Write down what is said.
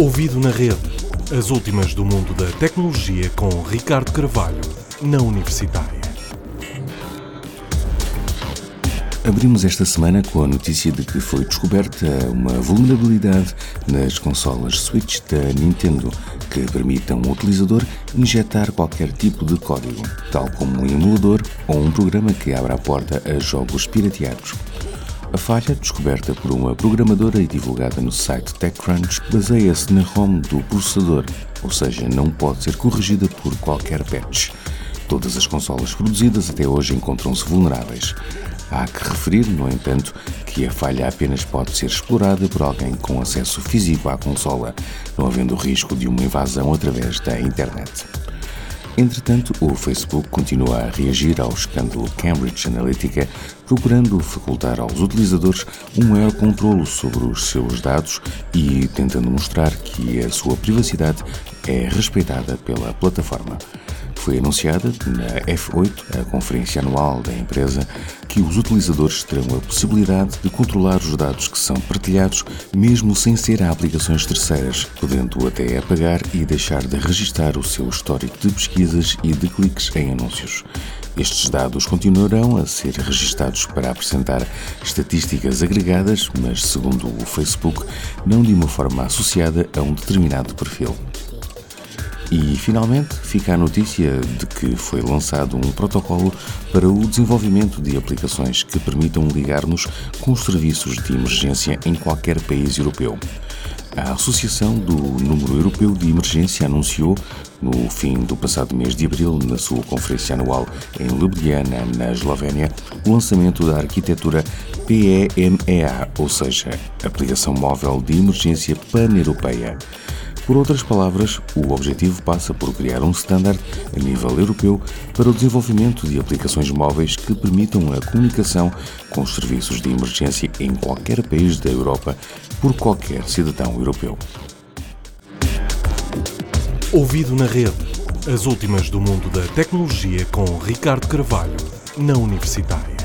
Ouvido na rede. As últimas do mundo da tecnologia com Ricardo Carvalho, na Universitária. Abrimos esta semana com a notícia de que foi descoberta uma vulnerabilidade nas consolas Switch da Nintendo que permita um utilizador injetar qualquer tipo de código, tal como um emulador ou um programa que abra a porta a jogos pirateados. A falha, descoberta por uma programadora e divulgada no site TechCrunch, baseia-se na ROM do processador, ou seja, não pode ser corrigida por qualquer patch. Todas as consolas produzidas até hoje encontram-se vulneráveis. Há que referir, no entanto, que a falha apenas pode ser explorada por alguém com acesso físico à consola, não havendo risco de uma invasão através da internet. Entretanto, o Facebook continua a reagir ao escândalo Cambridge Analytica, procurando facultar aos utilizadores um maior controle sobre os seus dados e tentando mostrar que a sua privacidade é respeitada pela plataforma. Foi anunciada na F8, a conferência anual da empresa, que os utilizadores terão a possibilidade de controlar os dados que são partilhados, mesmo sem ser a aplicações terceiras, podendo até apagar e deixar de registar o seu histórico de pesquisas e de cliques em anúncios. Estes dados continuarão a ser registados para apresentar estatísticas agregadas, mas, segundo o Facebook, não de uma forma associada a um determinado perfil. E, finalmente, fica a notícia de que foi lançado um protocolo para o desenvolvimento de aplicações que permitam ligar-nos com os serviços de emergência em qualquer país europeu. A Associação do Número Europeu de Emergência anunciou, no fim do passado mês de abril, na sua conferência anual em Ljubljana, na Eslovénia, o lançamento da arquitetura PEMEA, ou seja, Aplicação Móvel de Emergência Pan-Europeia. Por outras palavras, o objetivo passa por criar um standard a nível europeu para o desenvolvimento de aplicações móveis que permitam a comunicação com os serviços de emergência em qualquer país da Europa por qualquer cidadão europeu. Ouvido na rede. As últimas do mundo da tecnologia com Ricardo Carvalho, na Universitária.